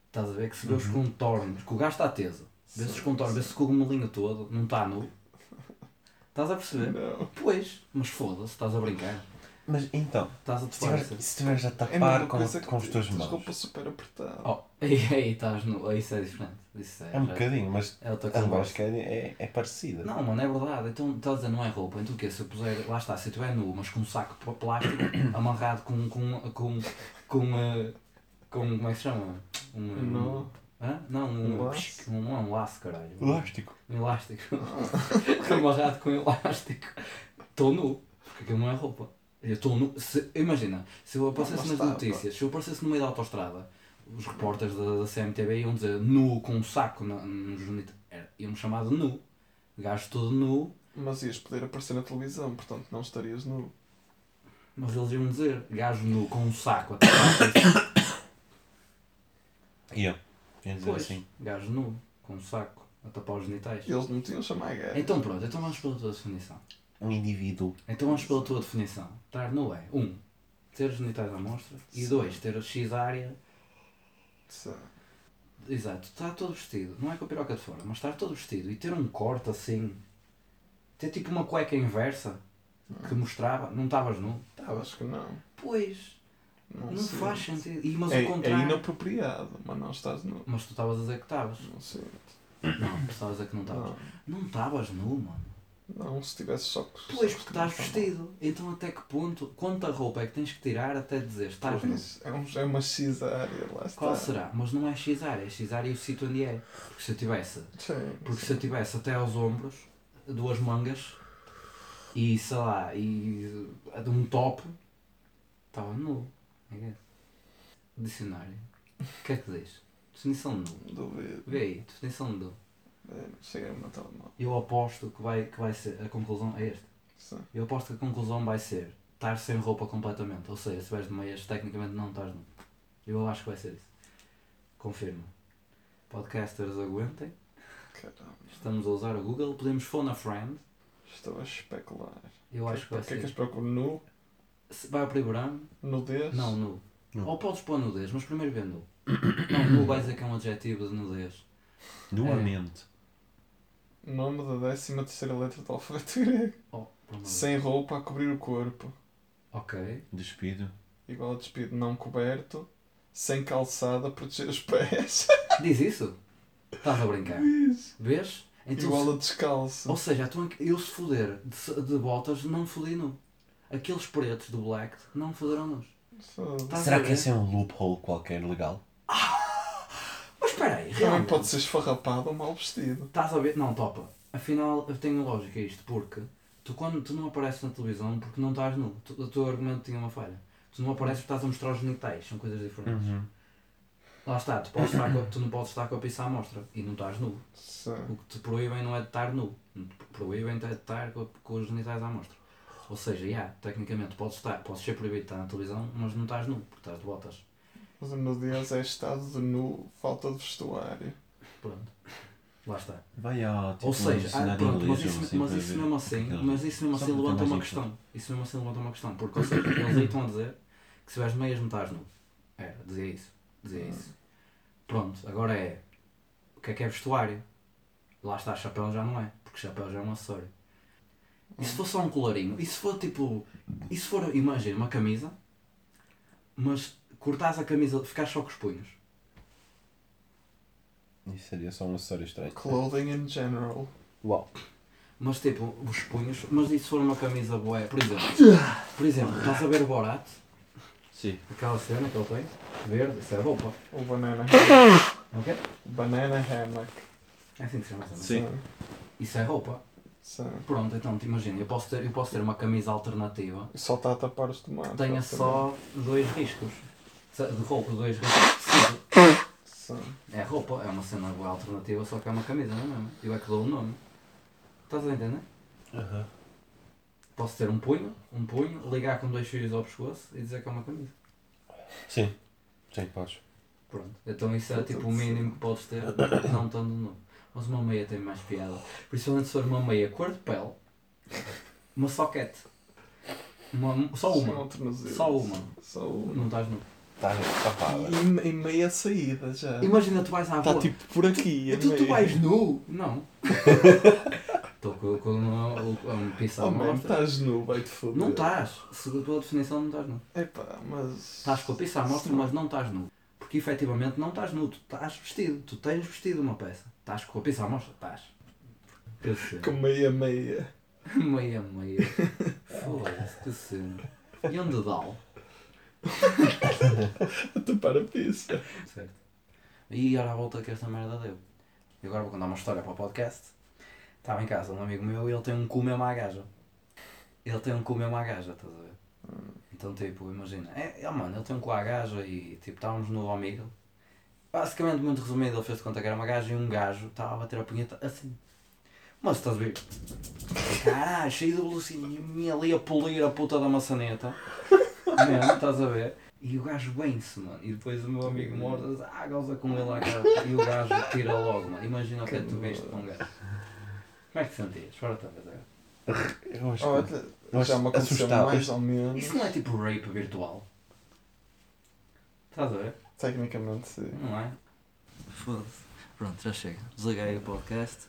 [SPEAKER 1] estás a ver que se vê os contornos, que o gajo está teso, vê-se os contornos, vê-se o cogumelinho todo, não está nu. Estás a perceber?
[SPEAKER 2] Não.
[SPEAKER 1] Pois, mas foda-se, estás a brincar.
[SPEAKER 3] Mas então,
[SPEAKER 1] Estás a
[SPEAKER 3] se estiveres a
[SPEAKER 2] É a
[SPEAKER 3] tapar
[SPEAKER 2] mesma
[SPEAKER 3] com, com os teus mãos.
[SPEAKER 2] roupa super apertada.
[SPEAKER 1] Oh, aí, aí estás no. aí Isso é diferente. Isso é,
[SPEAKER 3] É um
[SPEAKER 1] já-
[SPEAKER 3] bocadinho, mas
[SPEAKER 1] É outra
[SPEAKER 3] a lógica é, é, é parecida.
[SPEAKER 1] Não, mano, é verdade. Então estás a dizer não é roupa. Então o quê? Se eu puser. Lá está, se eu estiver nu, mas com um saco de plástico amarrado com. com. com. com. eh, com como é que se chama? Um.
[SPEAKER 2] Um.
[SPEAKER 1] Hã? Não, um.
[SPEAKER 2] Um laço?
[SPEAKER 1] Um, não um laço, caralho.
[SPEAKER 3] Elástico.
[SPEAKER 1] Um elástico. amarrado com elástico. Estou nu. Porque aquilo não é roupa. Eu estou nu. Se, imagina, se eu aparecesse nas notícias, se eu aparecesse no meio da autostrada os repórteres da, da CMTV iam dizer nu com um saco na, nos genitais. Era- Iam chamar de nu. Gajo todo nu,
[SPEAKER 2] Mas ias poder aparecer na televisão, portanto não estarias nu.
[SPEAKER 1] mas eles iam dizer gajo nu com um saco até
[SPEAKER 3] Ia. Ia dizer
[SPEAKER 1] Pois,
[SPEAKER 3] assim.
[SPEAKER 1] gajo nu com um saco a tapar os genitais.
[SPEAKER 2] Eles não tinham chamar gajo.
[SPEAKER 1] Então pronto, então vamos pela tua definição.
[SPEAKER 3] Um indivíduo.
[SPEAKER 1] Então vamos pela tua definição. Estar nu é, um, ter os genitais à mostra e dois, ter a X área
[SPEAKER 2] Sim.
[SPEAKER 1] Exato, está todo vestido, não é com a piroca de fora, mas estar todo vestido e ter um corte assim, ter tipo uma cueca inversa que mostrava, não estavas nu? Estavas.
[SPEAKER 2] acho que não.
[SPEAKER 1] Pois,
[SPEAKER 2] Não,
[SPEAKER 1] não,
[SPEAKER 2] sei.
[SPEAKER 1] faz sentido. E, mas
[SPEAKER 2] É,
[SPEAKER 1] o
[SPEAKER 2] é
[SPEAKER 1] contrário.
[SPEAKER 2] inapropriado, mas não estás nu.
[SPEAKER 1] Mas tu estavas a dizer que estavas.
[SPEAKER 2] Não sei.
[SPEAKER 1] Não, tu estavas a dizer que não estavas.
[SPEAKER 2] Não,
[SPEAKER 1] estavas nu, mano.
[SPEAKER 2] não, se tivesse só que.
[SPEAKER 1] Pois,
[SPEAKER 2] só
[SPEAKER 1] porque
[SPEAKER 2] que
[SPEAKER 1] estás vestido. Então até que ponto, quanta roupa é que tens que tirar até dizer estás nu?
[SPEAKER 2] É, um, é uma X área, lá está.
[SPEAKER 1] Qual será? Mas não é X área, é X área e o sítio onde é. Porque se eu tivesse
[SPEAKER 2] Sim.
[SPEAKER 1] Porque se eu tivesse até aos ombros, duas mangas e sei lá, e de um top, estava nu. I guess. Dicionário. O que é que diz? Definição de nu.
[SPEAKER 2] Duvido.
[SPEAKER 1] Vê aí, definição de nu.
[SPEAKER 2] É, Cheguei a matar mal.
[SPEAKER 1] Eu aposto que vai, que vai ser. A conclusão é esta.
[SPEAKER 2] Sim.
[SPEAKER 1] Eu aposto que a conclusão vai ser estar sem roupa completamente. Ou seja, se vais de meias, tecnicamente não estás nu. Eu acho que vai ser isso. Confirma. Podcasters aguentem.
[SPEAKER 2] Caramba.
[SPEAKER 1] Estamos a usar o Google. Podemos phone a friend.
[SPEAKER 2] Estou a especular.
[SPEAKER 1] Eu acho que
[SPEAKER 2] O
[SPEAKER 1] vai
[SPEAKER 2] que é que
[SPEAKER 1] ser.
[SPEAKER 2] és procuro? Nu?
[SPEAKER 1] Se Vai ao Priborano?
[SPEAKER 2] Nudez?
[SPEAKER 1] Não, nu.
[SPEAKER 3] Nu.
[SPEAKER 1] Ou podes pôr nudez, mas primeiro vê nu. Não, nu vai dizer que é um adjetivo de nudez.
[SPEAKER 3] Nuamente.
[SPEAKER 2] Nome da décima terceira letra do alfabeto grego.
[SPEAKER 1] Oh,
[SPEAKER 2] Sem roupa a cobrir o corpo.
[SPEAKER 1] Ok.
[SPEAKER 3] Despido.
[SPEAKER 2] Igual a despido não coberto. Sem calçada a proteger os pés.
[SPEAKER 1] Diz isso? Estás a brincar.
[SPEAKER 2] Isso.
[SPEAKER 1] Vês? Então,
[SPEAKER 2] Igual a descalço.
[SPEAKER 1] Ou seja, então eu se foder de, de botas, não fodi nu. Aqueles pretos do black não foderam. Estás
[SPEAKER 3] Será que esse é um loophole qualquer legal?
[SPEAKER 1] Mas espera aí,
[SPEAKER 2] Também
[SPEAKER 1] realmente.
[SPEAKER 2] pode ser esfarrapado ou mal vestido.
[SPEAKER 1] Estás a ver? Não, topa. Afinal, eu tenho lógica isto, porque tu quando tu não apareces na televisão porque não estás nu. Tu, o teu argumento tinha uma falha. Tu não apareces porque estás a mostrar os genitais, são coisas diferentes.
[SPEAKER 3] Uhum.
[SPEAKER 1] Lá está, tu, podes estar com- tu não podes estar com a pista à mostra e não estás nu.
[SPEAKER 2] Sim.
[SPEAKER 1] O que te proíbem não é de estar nu. Te proíbem é de estar com, com os genitais à mostra. Ou seja, já, tecnicamente podes, estar, podes ser proibido de estar na televisão, mas não estás nu, porque estás de botas.
[SPEAKER 2] Mas o nudez é estado de nu, falta de vestuário.
[SPEAKER 1] Pronto. Lá está.
[SPEAKER 3] Vai ao tipo,
[SPEAKER 1] Ou seja, ah, pronto, mas isso,
[SPEAKER 3] assim,
[SPEAKER 1] mas
[SPEAKER 3] para
[SPEAKER 1] isso mesmo assim, mas isso mesmo assim levanta uma questão. Isso mesmo assim levanta uma questão. Porque, ou seja, eles aí estão a dizer que se vais de meias não estás nu. Era, dizia isso. Dizia isso. Pronto, agora é. O que é que é vestuário? Lá está, chapéu já não é, porque chapéu já é um acessório. E se for só um colarinho? E se for tipo. E se for, imagina, uma camisa, mas cortares a camisa, ficares só com os punhos.
[SPEAKER 3] Isso seria só um acessório estreito.
[SPEAKER 2] Clothing in general.
[SPEAKER 3] Uau.
[SPEAKER 1] Mas tipo, os punhos, mas e se for uma camisa boa? Por exemplo, por exemplo, estás a ver o Borat?
[SPEAKER 3] Sim.
[SPEAKER 1] Aquela cena que ele tem, verde, isso é roupa.
[SPEAKER 2] O banana hammock.
[SPEAKER 1] Ok?
[SPEAKER 2] Banana hammock.
[SPEAKER 1] É assim que se chama essa
[SPEAKER 3] Sim.
[SPEAKER 1] Isso é roupa.
[SPEAKER 2] Sim.
[SPEAKER 1] Pronto, então te imagina, eu posso ter, eu posso ter uma camisa alternativa
[SPEAKER 2] Só está a tapar os tomates.
[SPEAKER 1] que tenha só dois riscos. De roupa, dois riscos.
[SPEAKER 2] Sim.
[SPEAKER 1] É roupa, é uma cena boa alternativa, só que é uma camisa, não é mesmo? Eu é que dou o nome. Estás a entender?
[SPEAKER 3] Aham.
[SPEAKER 1] Posso ter um punho, um punho, ligar com dois fios ao pescoço e dizer que é uma camisa.
[SPEAKER 3] Sim. Sim, podes.
[SPEAKER 1] Pronto. Então isso é tipo o mínimo que podes ter, não estando nu. Mas uma meia tem mais piada. Principalmente se for uma meia cor de pele, uma soquete. Uma, só uma.
[SPEAKER 2] um.
[SPEAKER 1] Só uma.
[SPEAKER 2] Só uma.
[SPEAKER 1] Não estás nu.
[SPEAKER 3] Estás tapada.
[SPEAKER 2] E, e meia saída já.
[SPEAKER 1] Imagina tu vais à
[SPEAKER 2] Está
[SPEAKER 1] rua.
[SPEAKER 2] tipo por aqui. a
[SPEAKER 1] tu, tu vais nu? Não. Estou com, com uma, uma pista à
[SPEAKER 2] Oh mano,
[SPEAKER 1] mostra.
[SPEAKER 2] estás nu, vai-te foder.
[SPEAKER 1] Não estás. Segundo a tua definição, não estás nu.
[SPEAKER 2] Epá, mas.
[SPEAKER 1] Estás com a pista à mostra, mas não estás nu. Porque efetivamente não estás nu. Tu estás vestido. Tu tens vestido uma peça. Estás com a pista à mostra? Estás.
[SPEAKER 2] Com meia meia.
[SPEAKER 1] Meia, meia. Foda-se, que cena. E onde dá?
[SPEAKER 2] A tapar a pista.
[SPEAKER 1] Certo. E agora a volta que esta merda deu. E agora vou contar uma história para o podcast. Estava em casa um amigo meu e ele tem um cu mesmo à gaja. Ele tem um cu mesmo à gaja, estás a ver? Então tipo, imagina, é, é mano, ele tem um à gaja e tipo estávamos no amigo basicamente, muito resumido, ele fez de conta que era uma gaja e um gajo estava a bater a punheta assim. Mas estás a ver? Caralho, cheio de velocidade, ali a polir a puta da maçaneta. Mesmo, estás a ver? E o gajo bem-se, mano. E depois o meu amigo morto diz, ah, goza com ele lá, cara. E o gajo tira logo, mano. Imagina o que é que tu veste com um gajo. Como é que te sentias? Fora outra vez agora.
[SPEAKER 3] Eu acho
[SPEAKER 2] Oh,
[SPEAKER 3] que.
[SPEAKER 2] Já me aconteceu mais ou menos.
[SPEAKER 1] Isso não é tipo rape virtual? Estás a ver?
[SPEAKER 2] Tecnicamente, sim.
[SPEAKER 1] Não é? Foda-se. Pronto, já chega. Desliguei o podcast.